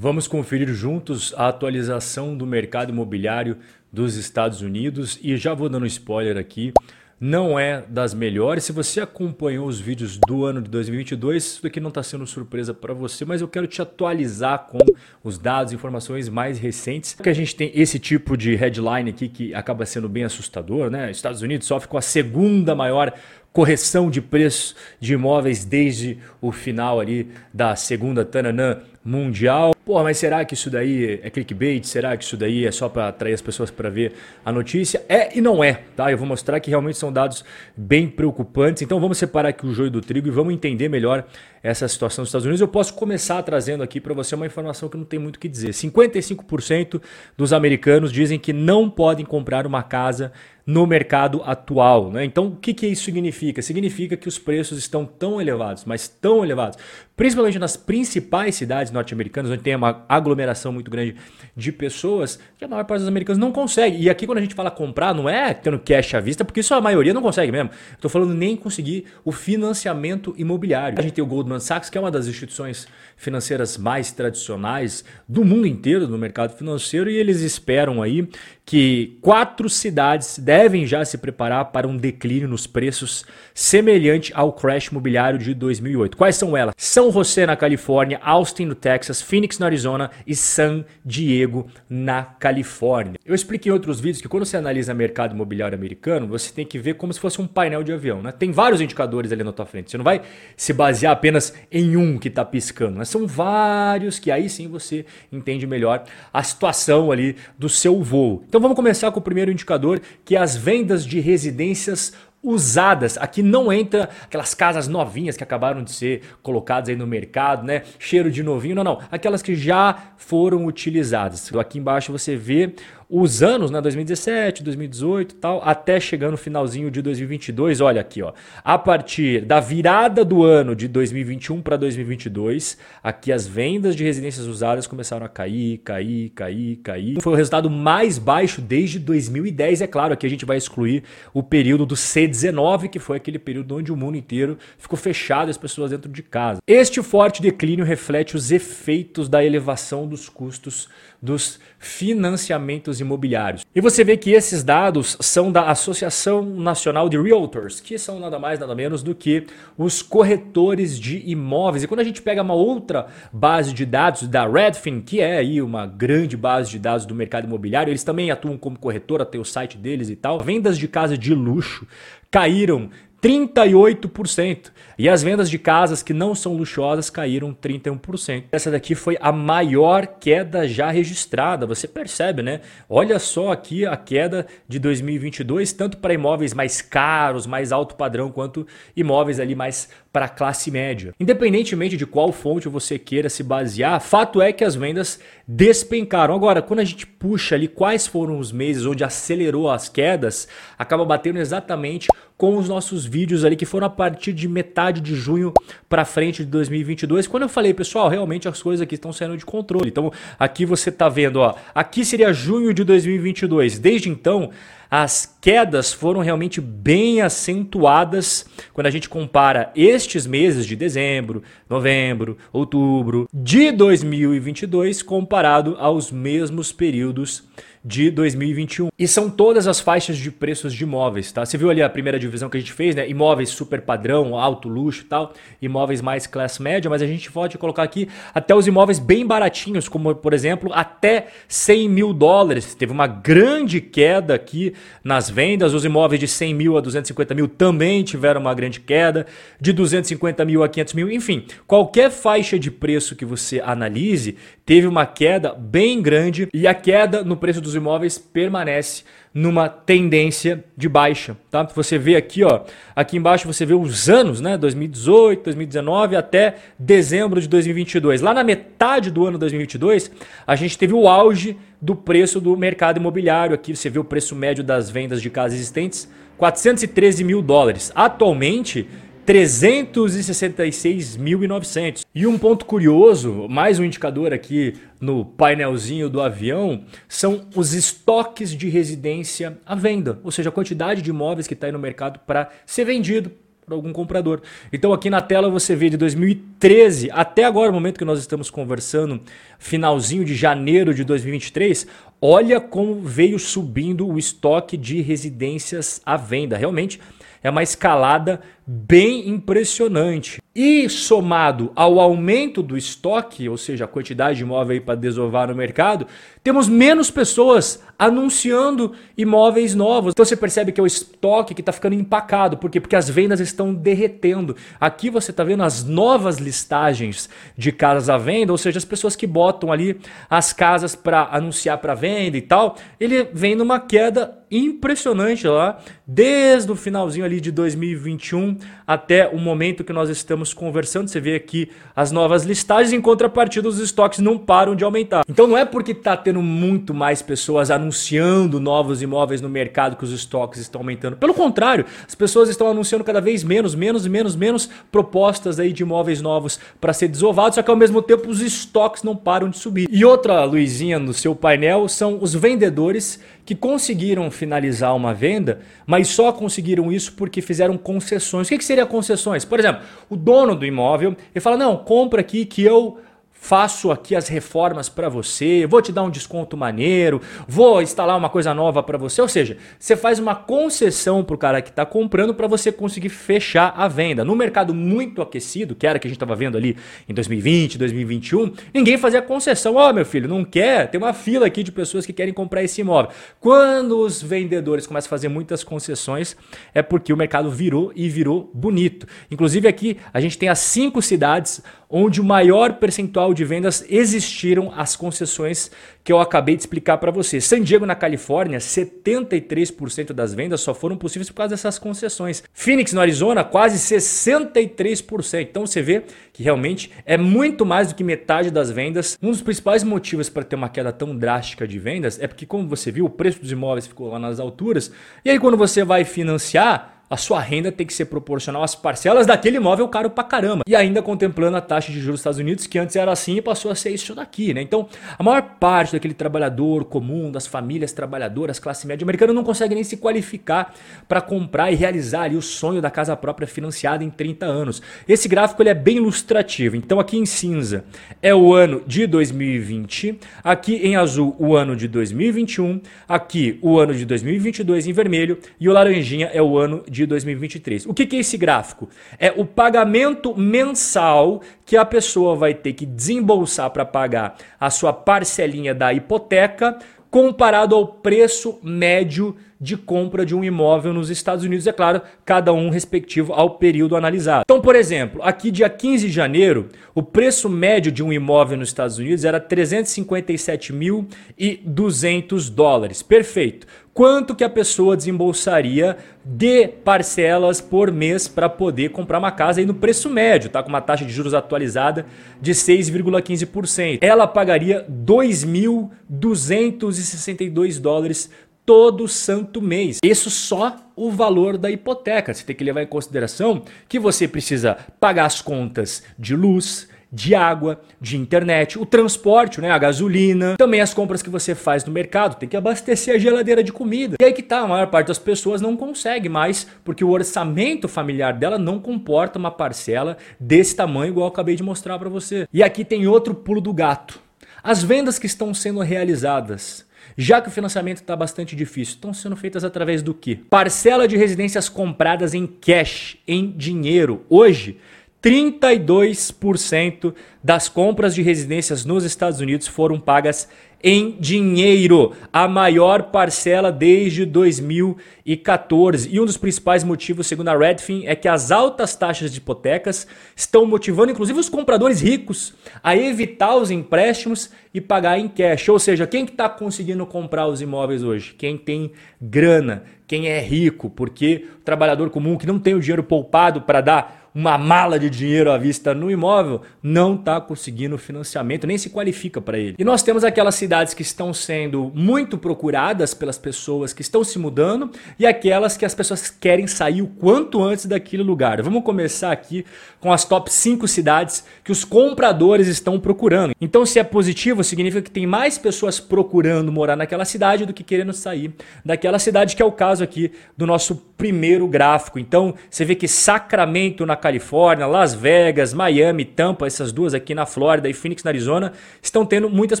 Vamos conferir juntos a atualização do mercado imobiliário dos Estados Unidos e já vou dando spoiler aqui. Não é das melhores. Se você acompanhou os vídeos do ano de 2022, isso daqui não está sendo surpresa para você, mas eu quero te atualizar com os dados, informações mais recentes. Que a gente tem esse tipo de headline aqui que acaba sendo bem assustador, né? Estados Unidos sofre com a segunda maior correção de preço de imóveis desde o final ali da segunda Tananã mundial. Pô, mas será que isso daí é clickbait? Será que isso daí é só para atrair as pessoas para ver a notícia? É e não é, tá? Eu vou mostrar que realmente são dados bem preocupantes. Então vamos separar aqui o joio do trigo e vamos entender melhor essa situação dos Estados Unidos. Eu posso começar trazendo aqui para você uma informação que não tem muito o que dizer. 55% dos americanos dizem que não podem comprar uma casa no mercado atual. Né? Então, o que, que isso significa? Significa que os preços estão tão elevados, mas tão elevados, principalmente nas principais cidades norte-americanas, onde tem uma aglomeração muito grande de pessoas, que a maior parte dos americanos não consegue. E aqui, quando a gente fala comprar, não é tendo cash à vista, porque isso a maioria não consegue mesmo. Estou falando nem conseguir o financiamento imobiliário. A gente tem o Goldman Sachs, que é uma das instituições financeiras mais tradicionais do mundo inteiro no mercado financeiro, e eles esperam aí que quatro cidades devem já se preparar para um declínio nos preços semelhante ao crash imobiliário de 2008. Quais são elas? São José na Califórnia, Austin no Texas, Phoenix no Arizona e San Diego na Califórnia. Eu expliquei em outros vídeos que quando você analisa mercado imobiliário americano, você tem que ver como se fosse um painel de avião. Né? Tem vários indicadores ali na tua frente. Você não vai se basear apenas em um que está piscando. Né? São vários que aí sim você entende melhor a situação ali do seu voo. Então vamos começar com o primeiro indicador, que é as vendas de residências usadas. Aqui não entra aquelas casas novinhas que acabaram de ser colocadas aí no mercado, né? Cheiro de novinho, não, não. Aquelas que já foram utilizadas. Aqui embaixo você vê os anos, né, 2017, 2018 tal, até chegando no finalzinho de 2022, olha aqui, ó. A partir da virada do ano de 2021 para 2022, aqui as vendas de residências usadas começaram a cair, cair, cair, cair. Foi o resultado mais baixo desde 2010, é claro, aqui a gente vai excluir o período do C19, que foi aquele período onde o mundo inteiro ficou fechado as pessoas dentro de casa. Este forte declínio reflete os efeitos da elevação dos custos dos financiamentos imobiliários. E você vê que esses dados são da Associação Nacional de Realtors, que são nada mais nada menos do que os corretores de imóveis. E quando a gente pega uma outra base de dados da Redfin, que é aí uma grande base de dados do mercado imobiliário, eles também atuam como corretora, tem o site deles e tal. Vendas de casa de luxo caíram 38%. E as vendas de casas que não são luxuosas caíram 31%. Essa daqui foi a maior queda já registrada. Você percebe, né? Olha só aqui a queda de 2022, tanto para imóveis mais caros, mais alto padrão, quanto imóveis ali mais para classe média. Independentemente de qual fonte você queira se basear, fato é que as vendas despencaram. Agora, quando a gente puxa ali quais foram os meses onde acelerou as quedas, acaba batendo exatamente com os nossos vídeos ali que foram a partir de metade de junho para frente de 2022. Quando eu falei, pessoal, realmente as coisas aqui estão saindo de controle. Então, aqui você está vendo, ó, aqui seria junho de 2022. Desde então, as quedas foram realmente bem acentuadas quando a gente compara estes meses de dezembro, novembro, outubro de 2022 comparado aos mesmos períodos de 2021. E são todas as faixas de preços de imóveis, tá? Você viu ali a primeira divisão que a gente fez, né? Imóveis super padrão, alto luxo e tal, imóveis mais classe média, mas a gente pode colocar aqui até os imóveis bem baratinhos, como por exemplo, até 100 mil dólares. Teve uma grande queda aqui nas vendas, os imóveis de 100 mil a 250 mil também tiveram uma grande queda, de 250 mil a 500 mil, enfim, qualquer faixa de preço que você analise teve uma queda bem grande e a queda no preço dos imóveis permanece numa tendência de baixa, tá? Você vê aqui, ó, aqui embaixo você vê os anos, né, 2018, 2019 até dezembro de 2022. Lá na metade do ano 2022, a gente teve o auge do preço do mercado imobiliário. Aqui você vê o preço médio das vendas de casas existentes, 413 mil dólares. Atualmente 366.900. E um ponto curioso, mais um indicador aqui no painelzinho do avião, são os estoques de residência à venda, ou seja, a quantidade de imóveis que está aí no mercado para ser vendido por algum comprador. Então aqui na tela você vê de 2013 até agora, o momento que nós estamos conversando, finalzinho de janeiro de 2023, olha como veio subindo o estoque de residências à venda. Realmente é uma escalada bem impressionante. E somado ao aumento do estoque, ou seja, a quantidade de imóvel para desovar no mercado, temos menos pessoas anunciando imóveis novos. Então você percebe que é o estoque que está ficando empacado. Por quê? Porque as vendas estão derretendo. Aqui você está vendo as novas listagens de casas à venda, ou seja, as pessoas que botam ali as casas para anunciar para venda e tal. Ele vem numa queda impressionante lá, desde o finalzinho ali de 2021 até o momento que nós estamos conversando. Você vê aqui as novas listagens, em contrapartida, os estoques não param de aumentar. Então não é porque está tendo muito mais pessoas anunciando novos imóveis no mercado que os estoques estão aumentando. Pelo contrário, as pessoas estão anunciando cada vez menos, menos, menos, menos propostas aí de imóveis novos para ser desovados, só que ao mesmo tempo os estoques não param de subir. E outra luzinha no seu painel são os vendedores que conseguiram finalizar uma venda, mas só conseguiram isso porque fizeram concessões. O que, que seria concessões? Por exemplo, o dono do imóvel ele fala: não, compra aqui que eu faço aqui as reformas para você, vou te dar um desconto maneiro, vou instalar uma coisa nova para você. Ou seja, você faz uma concessão para o cara que está comprando para você conseguir fechar a venda. No mercado muito aquecido, que era que a gente estava vendo ali em 2020, 2021, ninguém fazia concessão. Ó, oh, meu filho, não quer? Tem uma fila aqui de pessoas que querem comprar esse imóvel. Quando os vendedores começam a fazer muitas concessões, é porque o mercado virou e virou bonito. Inclusive aqui a gente tem as cinco cidades onde o maior percentual de vendas existiram as concessões que eu acabei de explicar para você. San Diego, na Califórnia, 73% das vendas só foram possíveis por causa dessas concessões. Phoenix, no Arizona, quase 63%. Então você vê que realmente é muito mais do que metade das vendas. Um dos principais motivos para ter uma queda tão drástica de vendas é porque, como você viu, o preço dos imóveis ficou lá nas alturas. E aí, quando você vai financiar, a sua renda tem que ser proporcional às parcelas daquele imóvel caro pra caramba. E ainda contemplando a taxa de juros dos Estados Unidos, que antes era assim e passou a ser isso daqui, né? Então, a maior parte daquele trabalhador comum, das famílias trabalhadoras, classe média americana, não consegue nem se qualificar para comprar e realizar ali o sonho da casa própria financiada em 30 anos. Esse gráfico ele é bem ilustrativo. Então, aqui em cinza é o ano de 2020, aqui em azul o ano de 2021, aqui o ano de 2022 em vermelho e o laranjinha é o ano de de 2023. O que, que é esse gráfico? É o pagamento mensal que a pessoa vai ter que desembolsar para pagar a sua parcelinha da hipoteca comparado ao preço médio de compra de um imóvel nos Estados Unidos, é claro, cada um respectivo ao período analisado. Então, por exemplo, aqui dia 15 de janeiro, o preço médio de um imóvel nos Estados Unidos era 357.200 dólares. Perfeito quanto que a pessoa desembolsaria de parcelas por mês para poder comprar uma casa aí no preço médio, tá? Com uma taxa de juros atualizada de 6,15%. Ela pagaria 2.262 dólares todo santo mês. Isso só o valor da hipoteca. Você tem que levar em consideração que você precisa pagar as contas de luz, de água, de internet, o transporte, né, a gasolina, também as compras que você faz no mercado, tem que abastecer a geladeira de comida. E aí que tá, a maior parte das pessoas não consegue mais, porque o orçamento familiar dela não comporta uma parcela desse tamanho igual eu acabei de mostrar para você. E aqui tem outro pulo do gato. As vendas que estão sendo realizadas já que o financiamento está bastante difícil, estão sendo feitas através do que? Parcela de residências compradas em cash, em dinheiro. Hoje, 32% das compras de residências nos Estados Unidos foram pagas em dinheiro, a maior parcela desde 2014. E um dos principais motivos, segundo a Redfin, é que as altas taxas de hipotecas estão motivando inclusive os compradores ricos a evitar os empréstimos e pagar em cash. Ou seja, quem está conseguindo comprar os imóveis hoje? Quem tem grana, quem é rico, porque o trabalhador comum que não tem o dinheiro poupado para dar uma mala de dinheiro à vista no imóvel, não está conseguindo financiamento, nem se qualifica para ele. E nós temos aquelas cidades que estão sendo muito procuradas pelas pessoas que estão se mudando e aquelas que as pessoas querem sair o quanto antes daquele lugar. Vamos começar aqui com as top 5 cidades que os compradores estão procurando. Então, se é positivo, significa que tem mais pessoas procurando morar naquela cidade do que querendo sair daquela cidade, que é o caso aqui do nosso primeiro gráfico. Então, você vê que Sacramento na Califórnia, Las Vegas, Miami, Tampa, essas duas aqui na Flórida e Phoenix na Arizona, estão tendo muitas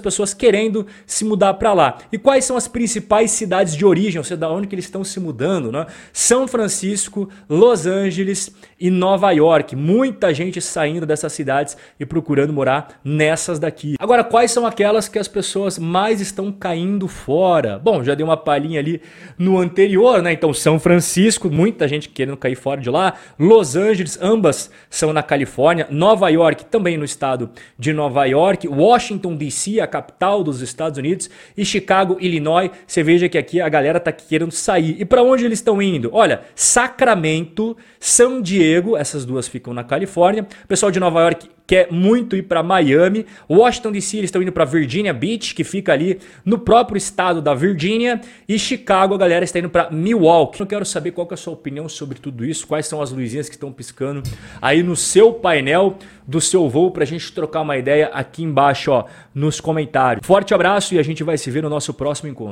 pessoas querendo se mudar para lá. E quais são as principais cidades de origem, ou seja, da onde que eles estão se mudando, né? São Francisco, Los Angeles e Nova York. Muita gente saindo dessas cidades e procurando morar nessas daqui. Agora, quais são aquelas que as pessoas mais estão caindo fora? Bom, já dei uma palhinha ali no anterior, né? Então, São Francisco, muita gente querendo cair fora de lá. Los Angeles, ambas são na Califórnia. Nova York, também no estado de Nova York. Washington, D.C., a capital dos Estados Unidos. E Chicago, Illinois. Você veja que aqui a galera tá querendo sair. E para onde eles estão indo? Olha, Sacramento, São Diego, essas duas ficam na Califórnia. O pessoal de Nova York quer muito ir para Miami. Washington DC eles estão indo para Virginia Beach, que fica ali no próprio estado da Virgínia, e Chicago a galera está indo para Milwaukee. Eu quero saber qual que é a sua opinião sobre tudo isso, quais são as luzinhas que estão piscando aí no seu painel do seu voo para a gente trocar uma ideia aqui embaixo, ó, nos comentários. Forte abraço e a gente vai se ver no nosso próximo encontro.